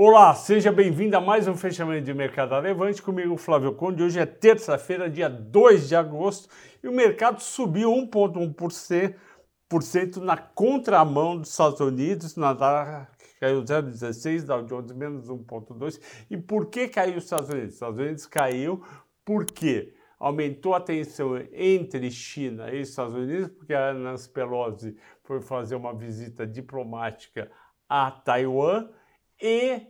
Olá, seja bem-vindo a mais um fechamento de mercado Levante comigo, Flávio Conde. Hoje é terça-feira, dia 2 de agosto, e o mercado subiu 1,1% na contramão dos Estados Unidos, na caiu 0,16, Dow Jones menos 1,2. E por que caiu os Estados Unidos? Os Estados Unidos caiu porque aumentou a tensão entre China e Estados Unidos, porque a Nancy Pelosi foi fazer uma visita diplomática a Taiwan e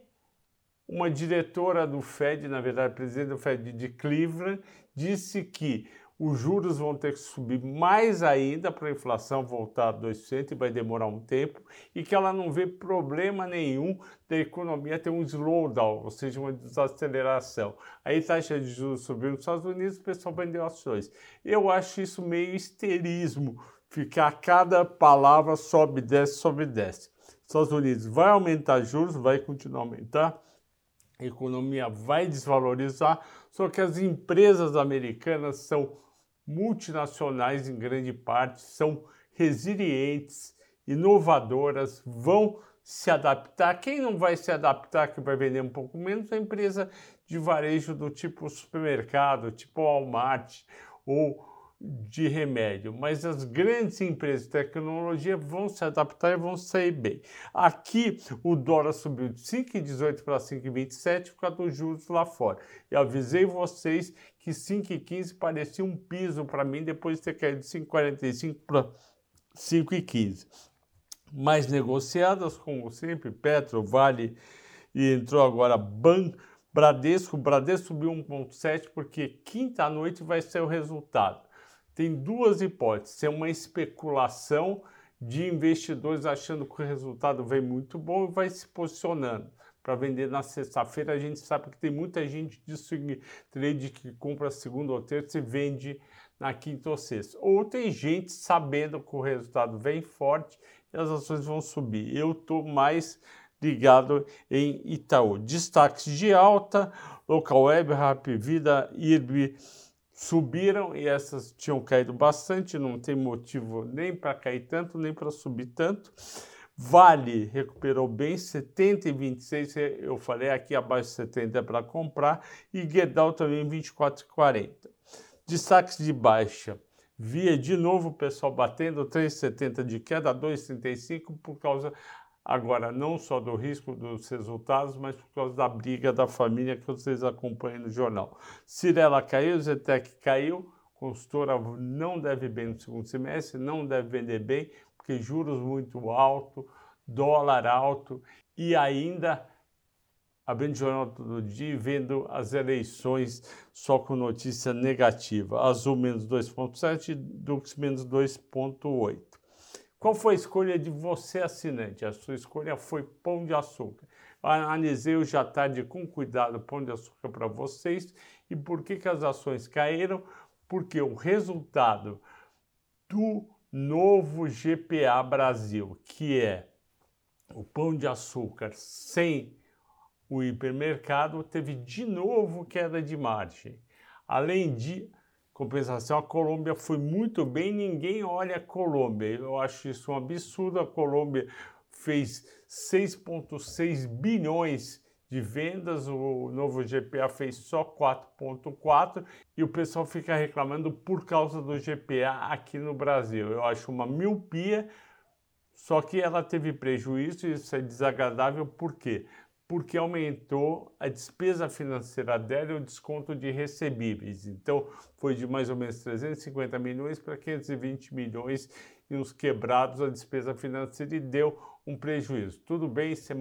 uma diretora do Fed, na verdade, presidente do Fed de Cleveland, disse que os juros vão ter que subir mais ainda para a inflação voltar a 2% e vai demorar um tempo, e que ela não vê problema nenhum da economia ter um slowdown, ou seja, uma desaceleração. Aí taxa de juros subiu nos Estados Unidos, o pessoal vendeu ações. Eu acho isso meio histerismo, ficar cada palavra sobe, desce, sobe, desce. Estados Unidos vai aumentar juros, vai continuar a aumentar, a economia vai desvalorizar, só que as empresas americanas são multinacionais em grande parte, são resilientes, inovadoras, vão se adaptar. Quem não vai se adaptar, que vai vender um pouco menos, é a empresa de varejo do tipo supermercado, tipo Walmart ou de remédio, mas as grandes empresas de tecnologia vão se adaptar e vão sair bem. Aqui o dólar subiu de 5,18 para 5,27 por causa dos juros lá fora. Eu avisei vocês que 5,15 parecia um piso para mim depois de ter caído de 5,45 para 5,15. Mais negociadas, como sempre, Petro, Vale e entrou agora Ban, Bradesco. Bradesco subiu 1,7 porque quinta noite vai ser o resultado tem duas hipóteses: é uma especulação de investidores achando que o resultado vem muito bom e vai se posicionando para vender na sexta-feira. A gente sabe que tem muita gente de swing trade que compra segunda ou terça e vende na quinta ou sexta. Ou tem gente sabendo que o resultado vem forte e as ações vão subir. Eu estou mais ligado em Itaú. Destaques de alta, Local Web, Rap Vida, IRB subiram e essas tinham caído bastante, não tem motivo nem para cair tanto, nem para subir tanto. Vale recuperou bem, 70 e 26, eu falei aqui abaixo de 70 é para comprar, e Guedal também 24 e 40. Destaques de baixa, via de novo o pessoal batendo 3,70 de queda, 2,35 por causa Agora, não só do risco dos resultados, mas por causa da briga da família que vocês acompanham no jornal. Cirela caiu, Zetec caiu, consultora não deve bem no segundo semestre, não deve vender bem, porque juros muito alto, dólar alto e ainda abrindo o jornal todo dia vendo as eleições só com notícia negativa. Azul menos 2,7, Dux menos 2,8. Qual foi a escolha de você, assinante? A sua escolha foi Pão de Açúcar. Analisei hoje à tarde com cuidado Pão de Açúcar para vocês. E por que, que as ações caíram? Porque o resultado do novo GPA Brasil, que é o Pão de Açúcar sem o hipermercado, teve de novo queda de margem. Além de compensação, a Colômbia foi muito bem, ninguém olha a Colômbia. Eu acho isso um absurdo. A Colômbia fez 6,6 bilhões de vendas, o novo GPA fez só 4,4 e o pessoal fica reclamando por causa do GPA aqui no Brasil. Eu acho uma miopia, só que ela teve prejuízo e isso é desagradável, por quê? Porque aumentou a despesa financeira dela e o desconto de recebíveis. Então, foi de mais ou menos 350 milhões para 520 milhões e uns quebrados a despesa financeira e deu um prejuízo. Tudo bem, isso, é,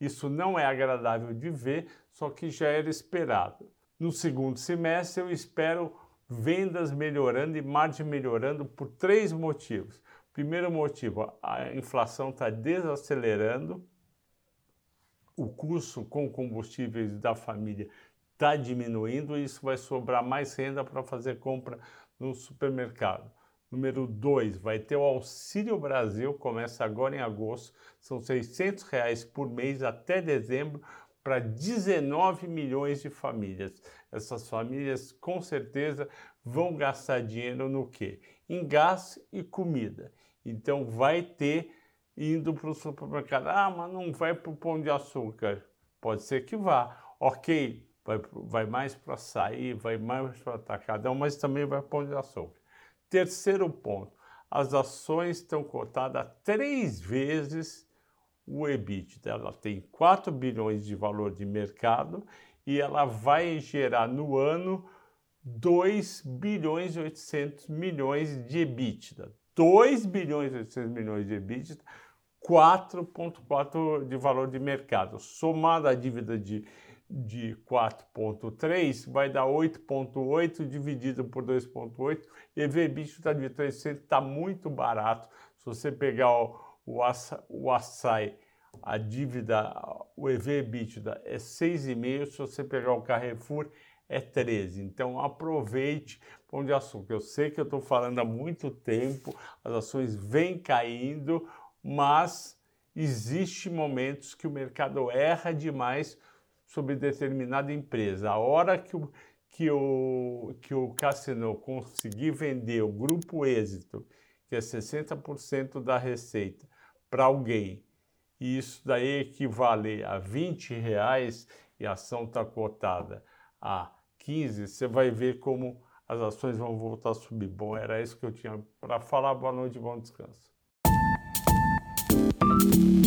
isso não é agradável de ver, só que já era esperado. No segundo semestre, eu espero vendas melhorando e margem melhorando por três motivos. Primeiro motivo, a inflação está desacelerando o custo com combustíveis da família está diminuindo e isso vai sobrar mais renda para fazer compra no supermercado. Número 2, vai ter o Auxílio Brasil, começa agora em agosto, são 600 reais por mês até dezembro para 19 milhões de famílias. Essas famílias com certeza vão gastar dinheiro no quê? Em gás e comida. Então vai ter indo para o supermercado. Ah, mas não vai para o pão de açúcar. Pode ser que vá. Ok, vai, vai mais para sair, vai mais para atacadão, mas também vai para onde de açúcar. Terceiro ponto, as ações estão cotadas três vezes o EBITDA. Ela tem 4 bilhões de valor de mercado e ela vai gerar no ano 2 bilhões e 800 milhões de EBITDA. 2 bilhões e 800 milhões de EBITDA, 4,4 de valor de mercado. Somada a dívida de, de 4,3, vai dar 8,8 dividido por 2,8. EV/EBITDA de 300 está muito barato. Se você pegar o, o, aça, o açaí, a dívida, o EV/EBITDA é 6,5. Se você pegar o Carrefour, é 13. Então aproveite Pão de Açúcar. Eu sei que eu estou falando há muito tempo, as ações vêm caindo, mas existe momentos que o mercado erra demais sobre determinada empresa. A hora que o, que o, que o Cassino conseguir vender o grupo êxito, que é 60% da receita, para alguém, e isso daí equivale a 20 reais e a ação está cotada a 15, você vai ver como as ações vão voltar a subir. Bom, era isso que eu tinha para falar. Boa noite, bom descanso. you